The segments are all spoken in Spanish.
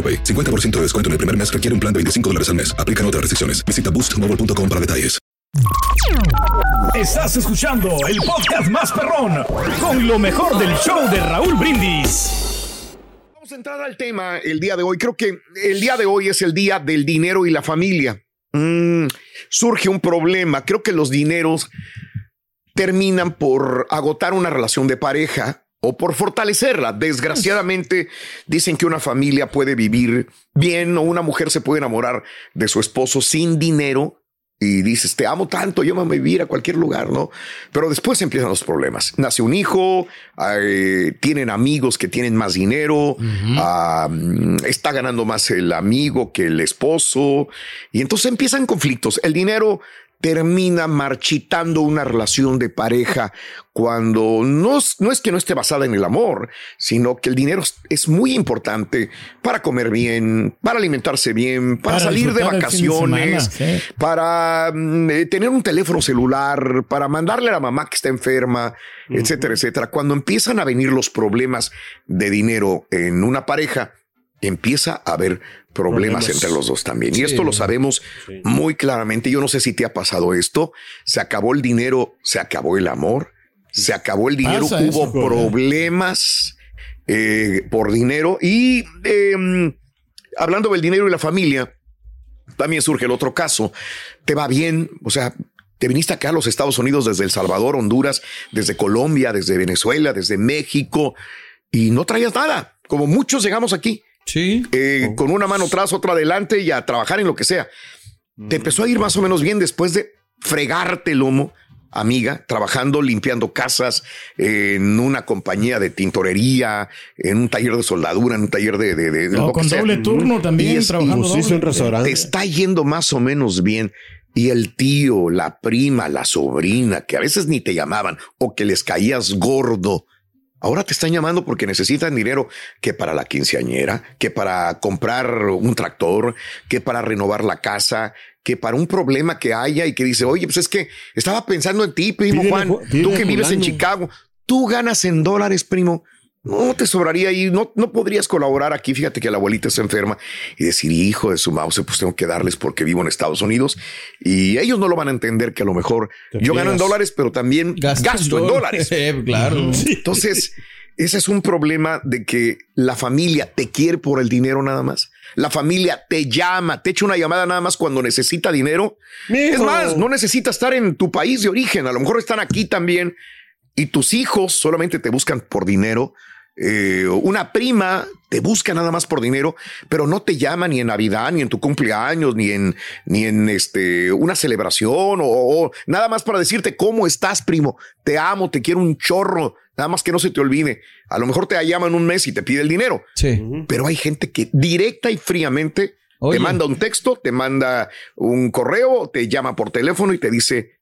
AroPay. 50% de descuento en el primer mes requiere un plan de 25 dólares al mes. Aplican otras restricciones. Visita boostmobile.com para detalles. Estás escuchando el podcast más perrón con lo mejor del show de Raúl Brindis. Vamos a entrar al tema el día de hoy. Creo que el día de hoy es el día del dinero y la familia. Mm, surge un problema. Creo que los dineros terminan por agotar una relación de pareja o por fortalecerla. Desgraciadamente dicen que una familia puede vivir bien o una mujer se puede enamorar de su esposo sin dinero y dices, te amo tanto, llévame a vivir a cualquier lugar, ¿no? Pero después empiezan los problemas. Nace un hijo, eh, tienen amigos que tienen más dinero, está ganando más el amigo que el esposo, y entonces empiezan conflictos. El dinero termina marchitando una relación de pareja cuando no, no, es que no esté basada en el amor, sino que el dinero es muy importante para comer bien, para alimentarse bien, para, salir de vacaciones, para mm, eh, tener un teléfono celular, para mandarle a la mamá que está enferma, etcétera, etcétera. Cuando empiezan a venir los problemas de dinero en una pareja, empieza a haber problemas, entre los dos también. Y esto lo sabemos muy claramente. Yo no sé si te ha pasado esto. Se acabó el dinero, se acabó el amor, se acabó el dinero, hubo problemas eh, por dinero. Y em, hablando del dinero y la familia, también surge el otro caso. Te va bien, o sea, te viniste acá a los Estados Unidos desde El Salvador, Honduras, desde Colombia, desde Venezuela, desde México, y no traías nada, como muchos llegamos aquí Sí. Eh, con una mano atrás, otra adelante y a trabajar en lo que sea. Te empezó a ir más o menos bien después de fregarte el lomo, amiga, trabajando, limpiando casas en una compañía de tintorería, en un taller de soldadura, en un taller de... de, con doble turno también, trabajando doble. Te está yendo más o menos bien. Y el tío, la prima, la sobrina, que a veces ni te llamaban o que les caías gordo, Ahora te están llamando porque necesitan dinero que para la quinceañera, que para comprar un tractor, que para renovar la casa, que para un problema que haya y que dice, oye, pues es que estaba pensando en ti, primo Juan, tú que vives en Chicago, tú ganas en dólares, primo no te sobraría y no, no podrías colaborar aquí. Fíjate que la abuelita está enferma y decir, hijo de su mouse, pues tengo que darles porque vivo en Estados Unidos y ellos no lo van a entender que a lo mejor yo gano en dólares, pero también gasto, en dólares. claro. Entonces, ese es un problema de que la familia te quiere por el dinero nada más. La familia te llama, te echa una llamada nada más cuando necesita dinero. Es más, no necesita estar en tu país de origen. A lo mejor están aquí también y tus hijos solamente te buscan por dinero eh, una prima te busca nada más por dinero, pero no te llama ni en Navidad, ni en tu cumpleaños, ni en, ni en este, una celebración o, nada más para decirte cómo estás, primo. Te amo, te quiero un chorro. Nada más que no se te olvide. A lo mejor te llaman un mes y te pide el dinero. Sí. Pero hay gente que directa y fríamente te manda un texto, te manda un correo, te llama por teléfono y te dice,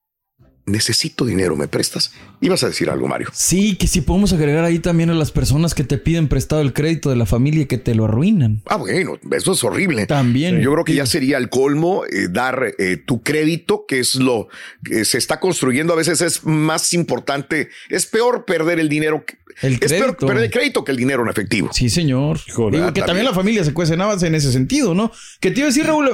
necesito dinero, ¿me prestas? Ibas a decir algo, Mario. Sí, que si podemos agregar ahí también a las personas que te piden prestado el crédito de la familia y que te lo arruinan. Ah, bueno, eso es horrible. También. Yo creo que ya sería el colmo eh, dar eh, tu crédito, que es lo que se está construyendo. A veces es más importante, es peor perder el dinero. El es peor perder el crédito que el dinero en efectivo. Sí, señor. Digo, que también. la familia se cuestionaba en ese sentido, ¿no? Que te iba a decir, Raúl,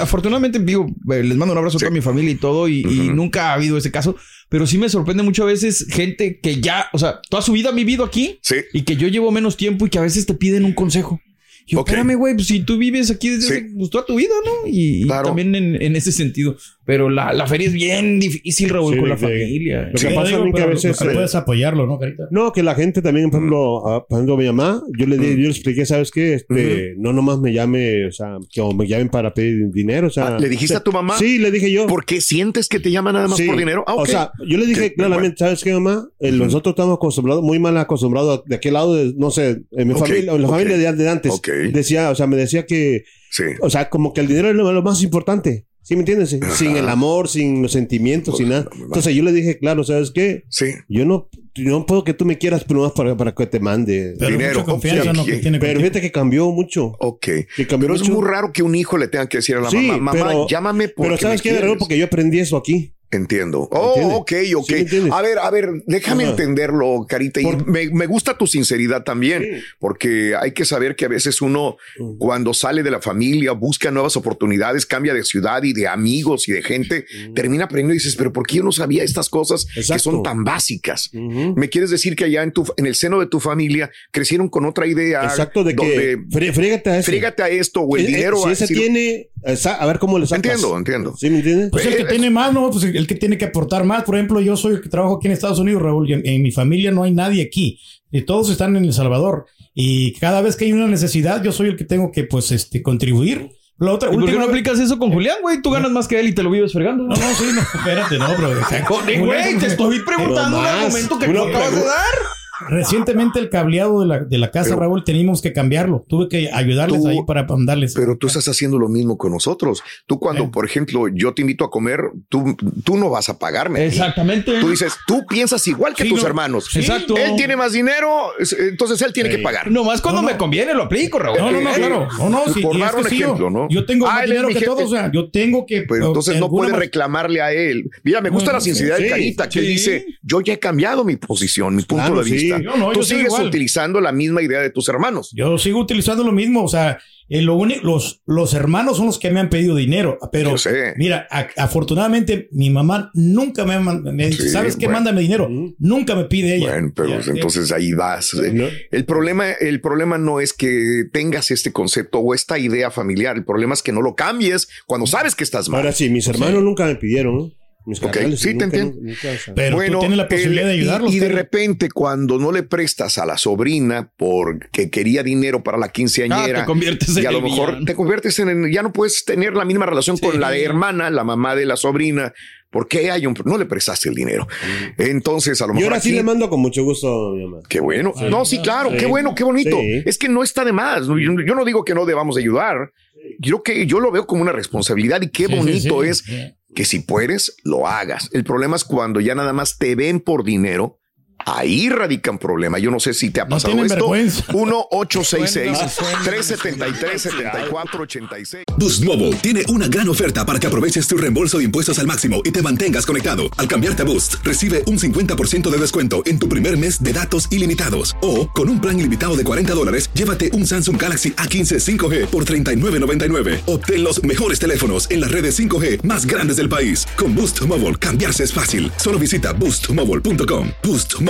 afortunadamente, digo, eh, les mando un abrazo a toda mi familia y todo, y, y nunca ha habido ese caso pero sí me sorprende mucho a veces gente que ya, o sea, toda su vida ha vivido aquí sí. y que yo llevo menos tiempo y que a veces te piden un consejo. Yo, espérame, güey, pues si tú vives aquí desde pues, toda tu vida, ¿no? Y, también en, ese sentido. Pero la, la feria es bien difícil, Raúl, Sí, con la de- familia. Lo que Sí, pasa digo, también que a pero veces... no eh, puedes apoyarlo, ¿no, Carita? No, que la gente también, por ejemplo, a, por ejemplo, a mi mamá, yo le, di- yo le expliqué, ¿sabes qué? Este, No nomás me llame, o sea, que o me llamen para pedir dinero, o sea... Ah, ¿le dijiste o sea, a tu mamá? Sí, le dije yo. ¿Por qué sientes que te llaman nada más Sí. por dinero? Ah. O sea, yo le dije claramente, ¿sabes qué, mamá? Eh, Nosotros estamos acostumbrados, muy mal acostumbrados de aquel lado, de, no sé, en mi familia, en la familia de, de antes. Ok. Decía, o sea, me decía que, sí. o sea, como que el dinero es lo, lo más importante. ¿Sí me entiendes? Sin el amor, sin los sentimientos, sin nada. Entonces yo le dije, claro, ¿sabes qué? Sí. Yo no, yo no puedo que tú me quieras, pero más para, para que te mande. Pero Dinero. mucha confianza. ¿no? Que tiene Pero fíjate que cambió mucho. Ok. Que cambió Pero es muy raro que un hijo le tenga que decir a la Sí, mamá, mamá, pero- llámame porque Pero ¿sabes me qué, Raúl? quieres". Porque yo aprendí eso aquí. Entiendo. Oh, ¿Entiendes? ok, ok. A ver, a ver, déjame Ajá. entenderlo, Carita. Y Por- me, me gusta tu sinceridad también, Sí. porque hay que saber que a veces uno, Mm. cuando sale de la familia, busca nuevas oportunidades, cambia de ciudad y de amigos y de gente, termina aprendiendo y dices, pero ¿por qué yo no sabía estas cosas que son tan básicas? ¿Me quieres decir que allá en, tu, en el seno de tu familia crecieron con otra idea? Exacto, de donde que frégate a eso. Frégate a esto o el Eh, eh, dinero. si ese tiene, esa- a ver cómo le sacas. Entiendo, entiendo. ¿Sí me entiendes? Pues el que Eh, tiene más, ¿no? Pues el que tiene que aportar más. Por ejemplo, yo soy el que trabajo aquí en Estados Unidos, Raúl, y en, en mi familia no hay nadie aquí. Y todos están en El Salvador. Y cada vez que hay una necesidad, yo soy el que tengo que, pues, este, contribuir. La otra, ¿Y por qué última no aplicas eso con Julián, güey? Tú ganas más que él y te lo vives fregando. No, no, sí, no, espérate, no, bro. O sea, Joder, güey, te estoy preguntando un Pero argumento que no acabas de dar. Recientemente el cableado de la, de la casa, Pero- Raúl, teníamos que cambiarlo. Tuve que ayudarles Tú- ahí para mandarles. Pero tú estás haciendo lo mismo con nosotros. Tú cuando, Eh. por ejemplo, yo te invito a comer, tú, tú no vas a pagarme. Exactamente. Tú dices, tú piensas igual que Sí, tus no. hermanos. Sí. Exacto. Él tiene más dinero, es- entonces él tiene que pagar. Nomás cuando No, no. me conviene lo aplico, Raúl. No, no, no, Eh, claro. No, no, sí, por dar un sí, yo- ejemplo, ¿no? Yo tengo Ah, más dinero que todos, o sea, yo tengo que. Pero entonces de no alguna puede ma- reclamarle a él. Mira, me gusta No, la sinceridad sí, de Carita, que dice, yo ya he cambiado mi posición, mi punto Claro, sí. Yo no, Tú yo sigues utilizando la misma idea de tus hermanos. Yo sigo utilizando lo mismo, o sea, eh, lo único, los, los hermanos son los que me han pedido dinero, pero sé. mira, a- afortunadamente mi mamá nunca me, me dice, Sí, ¿sabes qué? bueno. Mándame dinero. Nunca me pide ella. Bueno, pero Ya, pues, entonces ahí vas. No. El problema, el problema no es que tengas este concepto o esta idea familiar. El problema es que no lo cambies cuando sabes que estás mal. Ahora sí, mis hermanos nunca me pidieron, ¿no? Mis carnales, sí, te entiendo. nunca. Pero tú tienes la posibilidad el- de y- ayudarlos. Y, de repente, cuando no le prestas a la sobrina porque quería dinero para la Ah, quinceañera, te conviertes en y a lo el mejor villano. te conviertes en, ya no puedes tener la misma relación Sí. con la de hermana, la mamá de la sobrina, porque hay un, no le prestaste el dinero. Entonces, a lo Y mejor ahora sí le mando con mucho gusto a mi mamá. Qué bueno. no, sí, claro, Sí. qué bueno, qué bonito. Sí. Es que no está de más. Yo, yo no digo que no debamos de ayudar. Yo que yo lo veo como una responsabilidad y qué Sí, sí, bonito sí. es Sí. Que si puedes, lo hagas. El problema es cuando ya nada más te ven por dinero. Ahí radica un problema. Yo no sé si te ha No pasado tienen esto. vergüenza. 1-866-373-7486. Boost Mobile tiene una gran oferta para que aproveches tu reembolso de impuestos al máximo y te mantengas conectado. Al cambiarte a Boost, recibe un 50% de descuento en tu primer mes de datos ilimitados. O, con un plan ilimitado de 40 dólares, llévate un Samsung Galaxy A15 5G por $39.99. Obtén los mejores teléfonos en las redes 5G más grandes del país. Con Boost Mobile, cambiarse es fácil. Solo visita boostmobile.com. Boost Mobile,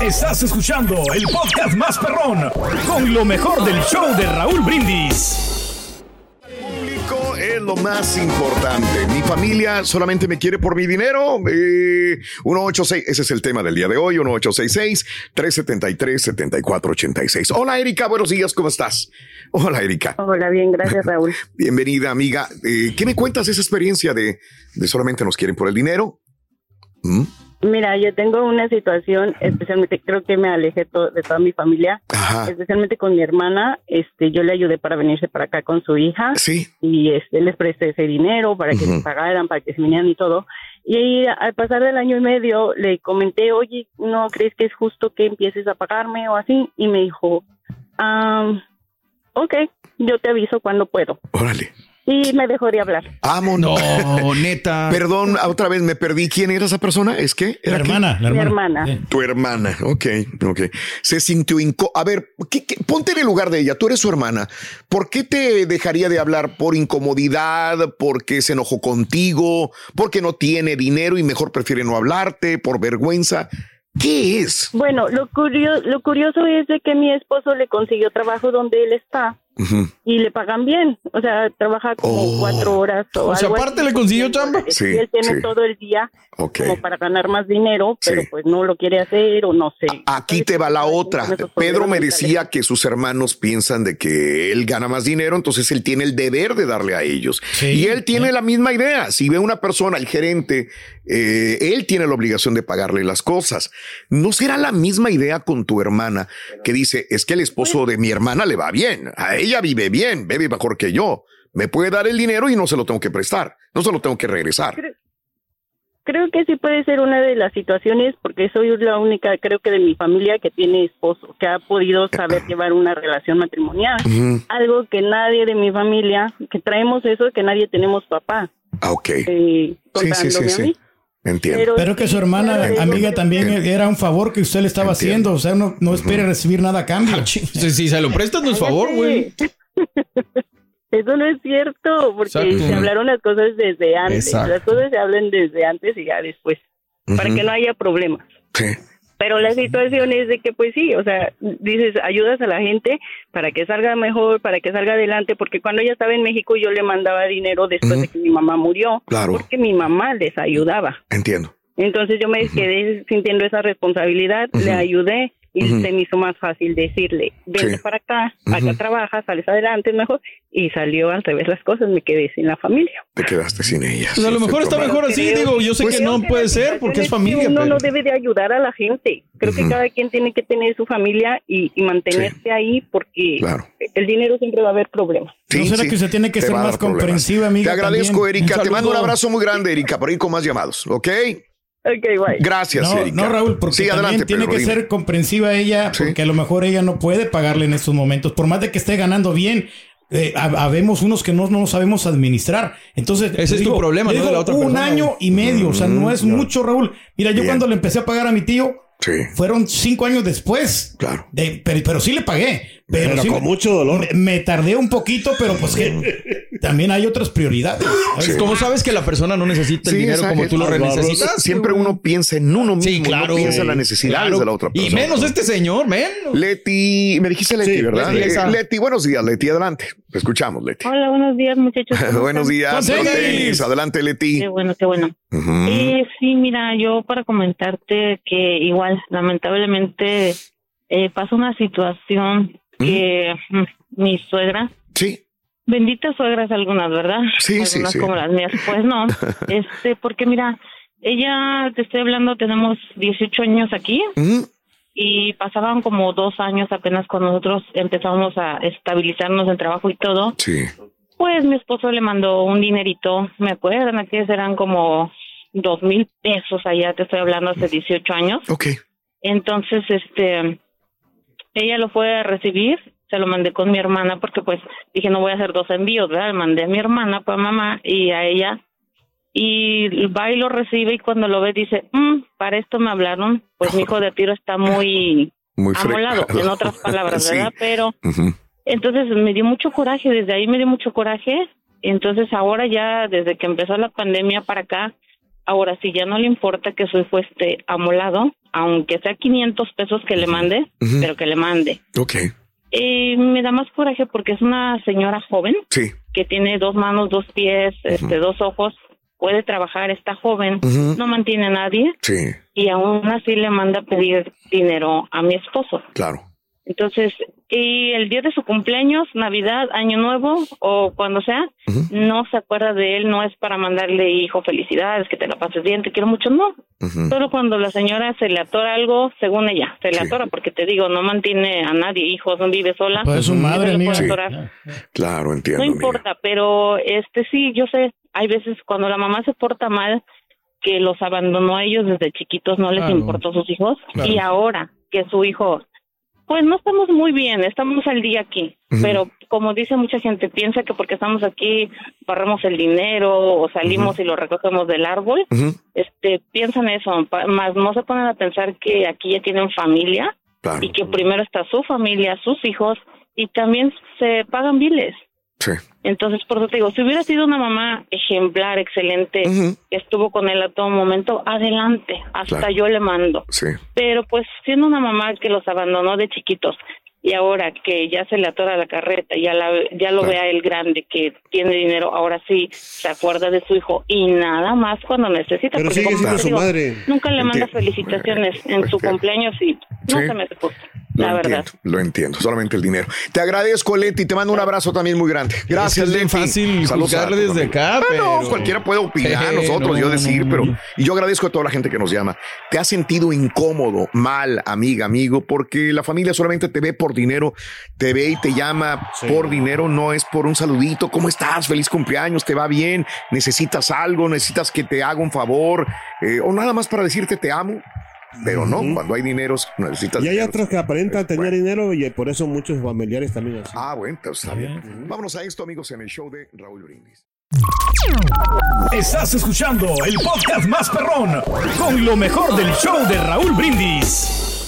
Estás escuchando el podcast más perrón con lo mejor del show de Raúl Brindis. público es lo más importante. Mi familia solamente me quiere por mi dinero. Eh, 186, ese es el tema del día de hoy. 1866-373-7486. Hola Erika, buenos días, ¿cómo estás? Hola Erika, Hola, bien, gracias Raúl. bienvenida amiga. Eh, ¿Qué me cuentas de esa experiencia de, de solamente nos quieren por el dinero? ¿Mm? Mira, yo tengo una situación, especialmente creo que me alejé to- de toda mi familia, Ajá, especialmente con mi hermana. Este, yo le ayudé para venirse para acá con su hija sí, y este, les presté ese dinero para que se pagaran, para que se vinieran y todo. Y ahí, al pasar del año y medio, le comenté, oye, ¿no crees que es justo que empieces a pagarme o así? Y me dijo, ah, ok, yo te aviso cuando puedo. órale. Sí, me dejó de hablar. Vámonos. No, neta. Perdón, otra vez me perdí. ¿Quién era esa persona? ¿Es que? La ¿Era hermana, la Mi hermana. hermana. Tu hermana, ok, ok. Se sintió incó... A ver, ¿qué- qué? ponte en el lugar de ella, tú eres su hermana. ¿Por qué te dejaría de hablar? ¿Por incomodidad? ¿Porque se enojó contigo? ¿Porque no tiene dinero y mejor prefiere no hablarte? ¿Por vergüenza? ¿Qué es? Bueno, lo curioso, lo curioso es de que mi esposo le consiguió trabajo donde él está Y le pagan bien. O sea, trabaja como Oh. cuatro horas o, O sea, algo aparte así. le consiguió chamba. Sí, y él tiene sí. todo el día como para ganar más dinero, pero Sí. pues no lo quiere hacer o no sé. Aquí te va la otra. Pedro me decía que sus hermanos piensan de que él gana más dinero, entonces él tiene el deber de darle a ellos. Sí, y él tiene sí. la misma idea. Si ve una persona, el gerente, eh, él tiene la obligación de pagarle las cosas. ¿No será la misma idea con tu hermana que dice, es que el esposo de mi hermana le va bien, a ella vive bien, bebe mejor que yo, me puede dar el dinero y no se lo tengo que prestar, no se lo tengo que regresar? Creo que sí puede ser una de las situaciones porque soy la única, creo que de mi familia que tiene esposo, que ha podido saber llevar una relación matrimonial. Algo que nadie de mi familia, que traemos eso, que nadie tenemos papá. Ah, ok, Eh, Sí, sí, contándome sí, a mí. Entiendo. Pero que su hermana, Pero- amiga, también era un favor que usted le estaba Entiendo. haciendo. O sea, no, no espere recibir nada a cambio. Ah, Si si se lo prestas, no es favor, güey. Eso no es cierto, porque Exacto. se hablaron las cosas desde antes. Exacto. Las cosas se hablan desde antes y ya después, para que no haya problemas. Sí. Pero la situación es de que, pues sí, o sea, dices, ayudas a la gente para que salga mejor, para que salga adelante, porque cuando ella estaba en México yo le mandaba dinero después de que mi mamá murió, Claro. porque mi mamá les ayudaba. Entiendo. Entonces yo me quedé sintiendo esa responsabilidad, le ayudé y se me hizo más fácil decirle, vente Sí. para acá, acá trabajas, sales adelante, es mejor. Y salió al revés las cosas, me quedé sin la familia. Te quedaste sin ella. Pues a lo mejor está mejor así, Creo- digo, yo sé pues que no que puede ser porque es familia, Uno pero... no debe de ayudar a la gente. Creo que cada quien tiene que tener su familia y, y mantenerse ahí porque Claro. el dinero siempre va a haber problemas. ¿No será que usted tiene que te ser más problemas. comprensiva, amiga, Te agradezco, también? Erika. Te mando un abrazo muy grande, Erika, por ir con más llamados, ¿ok? Ok, bye. Gracias, No, Erika. no, Raúl, porque sí, también adelante, tiene Pedro, que dime. ser comprensiva ella, Sí. porque a lo mejor ella no puede pagarle en estos momentos, por más de que esté ganando bien. Eh, hab- habemos unos que no, no sabemos administrar. Entonces, Ese es tu problema, no de la otra un persona, año y medio, o sea, no es mucho, Raúl. Mira, yo Bien. cuando le empecé a pagar a mi tío, Sí, fueron cinco años después. claro. De- pero, pero sí le pagué. Pero, Pero sí con mucho dolor. Me, me tardé un poquito, pero pues que también hay otras prioridades. ¿sabes? ¿Cómo sabes que la persona no necesita el Sí, dinero como tú lo necesitas? Siempre uno piensa en uno mismo, Sí, claro. no piensa en las necesidades Claro. de la otra persona. Y menos este señor, men. Leti, me dijiste Leti, Sí, ¿verdad? Leti. Eh, Leti, buenos días, Leti, adelante. Te escuchamos, Leti. Hola, buenos días, muchachos. ¿Cómo buenos días, tenis. Adelante, Leti. Qué bueno, qué bueno. Ujú. Eh, sí, mira, yo para comentarte que igual, lamentablemente, eh, pasó una situación que mm, mi suegra, Sí, benditas suegras algunas, ¿verdad? Sí, sí, algunas sí. como las mías, pues no. este, porque mira, ella, te estoy hablando, tenemos 18 años aquí Ujú. y pasaban como dos años apenas cuando nosotros empezamos a estabilizarnos en trabajo y todo. sí. Pues mi esposo le mandó un dinerito, me acuerdan, aquí eran como dos mil pesos allá, te estoy hablando hace 18 años. Ok. Entonces, este, ella lo fue a recibir, se lo mandé con mi hermana porque pues dije no voy a hacer dos envíos, ¿verdad? Le mandé a mi hermana, pues a mamá y a ella. Y va y lo recibe y cuando lo ve dice, "Mm, para esto me hablaron, pues mi hijo de tiro está muy Muy amolado, en otras palabras, Sí. ¿verdad? Pero entonces me dio mucho coraje, desde ahí me dio mucho coraje. Entonces ahora ya, desde que empezó la pandemia para acá, ahora sí ya no le importa que su hijo esté amolado, aunque sea 500 pesos que le mande, pero que le mande. Ok. Y me da más coraje porque es una señora joven Sí. que tiene dos manos, dos pies, este, dos ojos, puede trabajar, está joven, no mantiene a nadie Sí, y aún así le manda a pedir dinero a mi esposo. claro. Entonces, y el día de su cumpleaños, Navidad, Año Nuevo o cuando sea, no se acuerda de él, no es para mandarle, hijo, felicidades, que te la pases bien, te quiero mucho, no. Solo cuando la señora se le atora algo, según ella, se le Sí. atora, porque te digo, no mantiene a nadie, hijos, no vive sola. Pues es su madre, amiga. Sí. Claro, entiendo. No amiga. importa, pero este sí, yo sé, hay veces cuando la mamá se porta mal, que los abandonó a ellos desde chiquitos, no les Claro. importó sus hijos, Claro. y ahora que su hijo Pues no estamos muy bien, estamos al día aquí, pero como dice mucha gente, piensa que porque estamos aquí barramos el dinero o salimos y lo recogemos del árbol, este, piensan eso, más no se ponen a pensar que aquí ya tienen familia Claro. y que primero está su familia, sus hijos y también se pagan biles. Sí. Entonces, por eso te digo, si hubiera sido una mamá ejemplar, excelente, que estuvo con él a todo momento, adelante, hasta Claro. yo le mando. Sí. Pero pues siendo una mamá que los abandonó de chiquitos y ahora que ya se le atora la carreta, ya la, ya lo Claro. ve a él grande, que tiene dinero, ahora sí se acuerda de su hijo y nada más cuando necesita. Pero sigue siendo su digo, madre. Nunca le manda felicitaciones en su cumpleaños y no Sí. se me hace justo, Lo la verdad. entiendo, lo entiendo, solamente el dinero. Te agradezco, Leti, te mando un abrazo también muy grande. Gracias, Es Leti. fácil Saludos a desde acá, Bueno, pero- cualquiera puede opinar, Eh, nosotros, no, yo decir, no, pero y yo agradezco a toda la gente que nos llama. ¿Te has sentido incómodo, mal, amiga, amigo? Porque la familia solamente te ve por dinero, te ve y te llama por dinero, no es por un saludito. ¿Cómo estás? Feliz cumpleaños, ¿te va bien? ¿Necesitas algo? ¿Necesitas que te haga un favor? Eh, o nada más para decirte te amo. Pero no, cuando hay dineros necesitas Y hay dinero. otros que aparentan tener Bueno. dinero y por eso muchos familiares también así. Ah, bueno, entonces está bien. Vámonos a esto, amigos, en el show de Raúl Brindis. Estás escuchando el podcast más perrón con lo mejor del show de Raúl Brindis.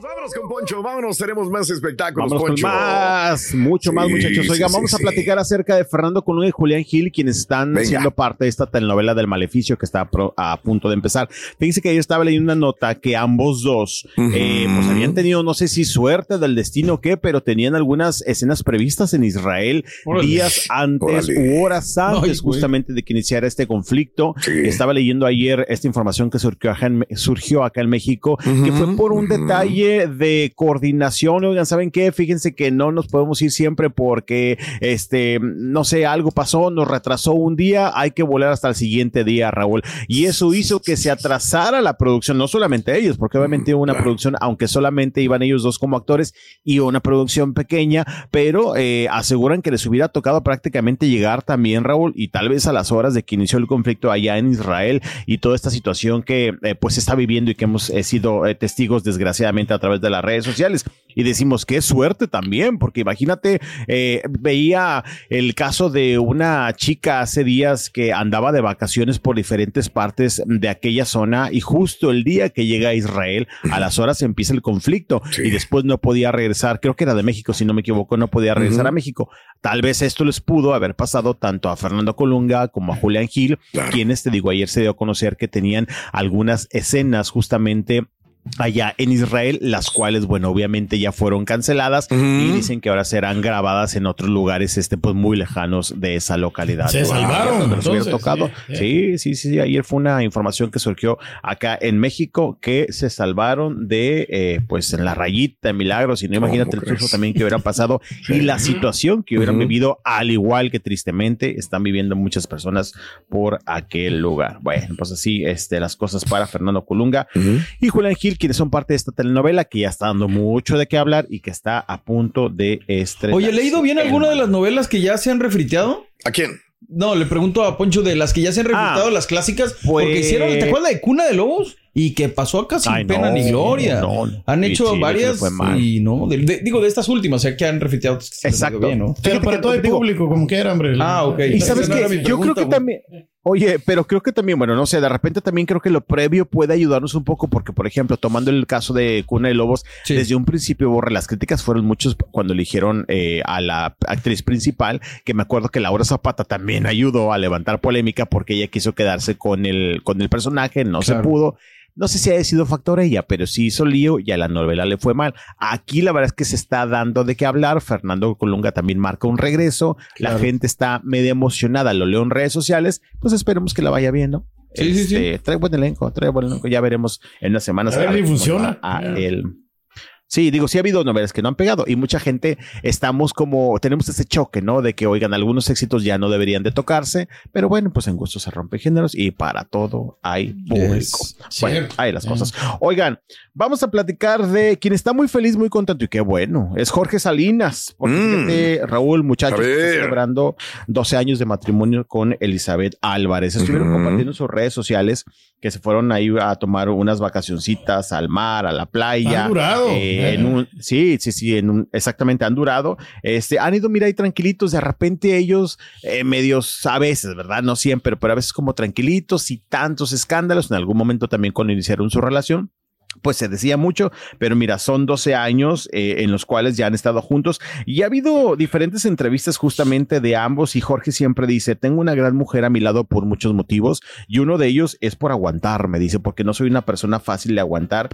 Vámonos, vámonos con Poncho, vámonos, tenemos más espectáculos, Vamos con Poncho. más, mucho más muchachos. Oigan, sí, vamos sí, a sí. platicar acerca de Fernando Colunga y Julián Gil, quienes están Venga. siendo parte de esta telenovela del Maleficio que está pro- a punto de empezar. Fíjense que yo estaba leyendo una nota que ambos dos, eh, pues habían tenido, no sé si suerte del destino o qué, pero tenían algunas escenas previstas en Israel Órale. días antes Órale. u horas antes Ay, justamente de que iniciara este conflicto. Sí. Estaba leyendo ayer esta información que surgió acá en, surgió acá en México, que fue por un detalle de coordinación. Oigan, ¿saben qué? Fíjense que no nos podemos ir siempre porque, este, no sé, algo pasó, nos retrasó un día, hay que volar hasta el siguiente día, Raúl. Y eso hizo que se atrasara la producción, no solamente ellos, porque obviamente una producción, aunque solamente iban ellos dos como actores y una producción pequeña, pero eh, aseguran que les hubiera tocado prácticamente llegar también, Raúl, y tal vez a las horas de que inició el conflicto allá en Israel y toda esta situación que eh, pues se está viviendo y que hemos eh, sido eh, testigos desgraciadamente a través de las redes sociales. Y decimos qué suerte también, porque imagínate, eh, veía el caso de una chica hace días que andaba de vacaciones por diferentes partes de aquella zona y justo el día que llega a Israel, a las horas empieza el conflicto Sí. y después no podía regresar, creo que era de México, si no me equivoco, no podía regresar a México. Tal vez esto les pudo haber pasado tanto a Fernando Colunga como a Julián Gil, Claro. quienes, te digo, ayer se dio a conocer que tenían algunas escenas justamente allá en Israel, las cuales, bueno, obviamente ya fueron canceladas y dicen que ahora serán grabadas en otros lugares, este, pues muy lejanos de esa localidad. Se salvaron, donde entonces, tocado. sí, Sí, sí, sí, sí, ayer fue una información que surgió acá en México que se salvaron de, eh, pues, en la rayita de milagros. Y no imagínate el susto también que hubiera pasado y la situación que hubieran vivido, al igual que tristemente están viviendo muchas personas por aquel lugar. Bueno, pues así, este, las cosas para Fernando Colunga y Julián Gil, quienes son parte de esta telenovela que ya está dando mucho de qué hablar y que está a punto de estrenar. Oye, ¿he leído bien alguna de las novelas que ya se han refriteado? ¿A quién? No, le pregunto a Poncho de las que ya se han refritado, Ah, las clásicas, pues- porque hicieron, ¿te acuerdas de Cuna de Lobos? Y que pasó acá sin Ay, no, pena ni gloria. no, no. Han hecho sí, varias y no, de- de- digo de estas últimas, o sea, que han pues, que ido Exacto. bien, ¿no? Pero para que todo el digo- público, como quiera, hombre. Ah, ok. Y sabes era que yo creo que también, oye, pero creo que también, bueno, no sé, de repente también creo que lo previo puede ayudarnos un poco porque, por ejemplo, tomando el caso de Cuna de Lobos, Sí. desde un principio, Borre, las críticas fueron muchos cuando eligieron eh, a la actriz principal, que me acuerdo que Laura Zapata también ayudó a levantar polémica porque ella quiso quedarse con el, con el personaje, no se pudo. No sé si haya sido factor ella, pero sí hizo lío y a la novela le fue mal. Aquí la verdad es que se está dando de qué hablar. Fernando Colunga también marca un regreso. La gente está medio emocionada, lo leo en redes sociales. Pues esperemos que la vaya viendo. Sí, sí, sí. Este, Trae buen elenco, trae buen elenco. Ya veremos en unas semanas. A ver si funciona. A el, Sí, digo, sí ha habido novelas que no han pegado y mucha gente estamos como, tenemos ese choque, ¿no? De que, oigan, algunos éxitos ya no deberían de tocarse, pero bueno, pues en gusto se rompe géneros y para todo hay público. Yes. Bueno, Sí. hay las cosas. Oigan, vamos a platicar de quien está muy feliz, muy contento y qué bueno, es Jorge Salinas. Porque Mm. fíjate, Raúl, muchachos, A está celebrando 12 años de matrimonio con Elizabeth Álvarez. Estuvieron compartiendo en sus redes sociales que se fueron ahí a tomar unas vacacioncitas al mar, a la playa. Han durado. Eh, en un, sí, sí, sí, en un, exactamente han durado. Este, han ido, mira, ahí tranquilitos. De repente ellos, eh, medios a veces, ¿verdad? No siempre, pero a veces como tranquilitos y tantos escándalos. En algún momento también cuando iniciaron su relación pues se decía mucho, pero mira, son 12 años eh, en los cuales ya han estado juntos y ha habido diferentes entrevistas justamente de ambos y Jorge siempre dice, tengo una gran mujer a mi lado por muchos motivos y uno de ellos es por aguantarme, dice, porque no soy una persona fácil de aguantar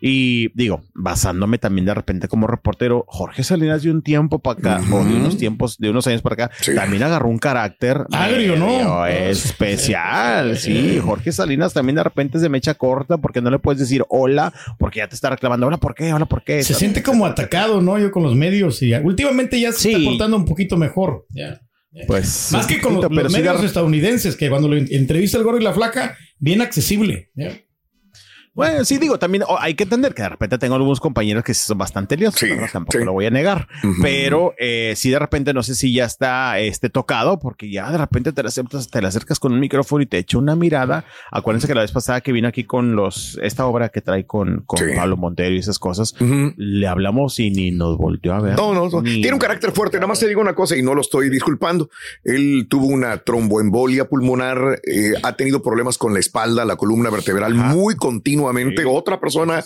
y digo, basándome también de repente como reportero, Jorge Salinas de un tiempo para acá, o de unos tiempos, de unos años para acá, también agarró un carácter agrio, ¿no? Especial, sí, Jorge Salinas también de repente se me echa corta porque no le puedes decir hola porque ya te está reclamando, hola, ¿por qué? Hola, ¿por qué? Se siente como atacado, ¿no? Yo con los medios y últimamente ya se está portando un poquito mejor. Pues más que con los, medios estadounidenses, que cuando lo entrevista el gordo y la flaca, bien accesible. Bueno, sí, digo, también oh, hay que entender que de repente tengo algunos compañeros que son bastante liosos, tampoco lo voy a negar, pero eh, sí de repente no sé si ya está este, tocado, porque ya de repente te le, acercas, te acercas con un micrófono y te echa una mirada. Acuérdense que la vez pasada que vino aquí con los, esta obra que trae con, con Pablo Montero y esas cosas, le hablamos y ni nos volteó a ver. No, no, tiene un carácter fuerte. Nada más te digo una cosa y no lo estoy disculpando. Él tuvo una tromboembolia pulmonar, eh, ha tenido problemas con la espalda, la columna vertebral muy continua otra persona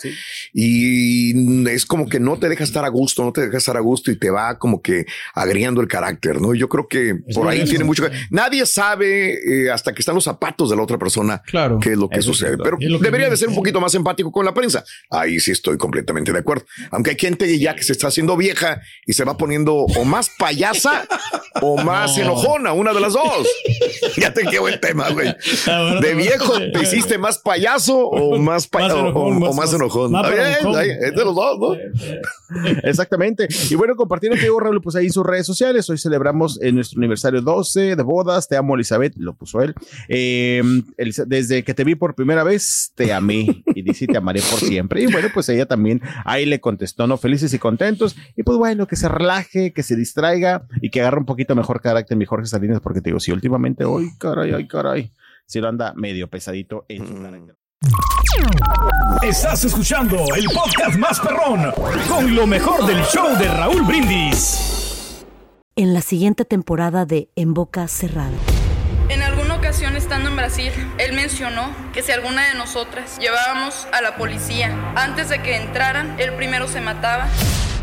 y es como que no te deja estar a gusto, no te deja estar a gusto y te va como que agriando el carácter, ¿no? Yo creo que por ahí tiene mucho Nadie sabe eh, hasta que están los zapatos de la otra persona claro. qué es lo que sucede, pero debería de ser un poquito más empático con la prensa. Ahí sí estoy completamente de acuerdo. Aunque hay gente ya que se está haciendo vieja y se va poniendo o más payasa o más enojona, una de las dos. ya te quedó el tema, güey. De viejo te hiciste más payaso o más más enojón, o, más, enojón. es de los dos, ¿no? Exactamente. Y bueno, compartiendo que Raúl, pues ahí en sus redes sociales. Hoy celebramos en nuestro aniversario 12 de bodas. Te amo, Elizabeth, lo puso él. Em, desde que te vi por primera vez, te amé y dice te amaré por siempre. Y bueno, pues ella también ahí le contestó, ¿no? Felices y contentos. Y pues bueno, que se relaje, que se distraiga y que agarre un poquito mejor carácter mi Jorge Salinas, porque te digo, si últimamente, hoy, caray, ay, caray, si lo anda medio pesadito en su carácter. Estás escuchando el podcast más perrón con lo mejor del show de Raúl Brindis. En la siguiente temporada de En Boca Cerrada. En alguna ocasión estando en Brasil, él mencionó que si alguna de nosotras llevábamos a la policía antes de que entraran, él primero se mataba.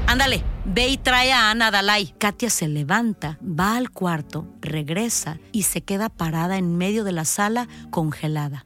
Ándale, ve y trae a Ana Dalai. Katia se levanta, va al cuarto, regresa y se queda parada en medio de la sala congelada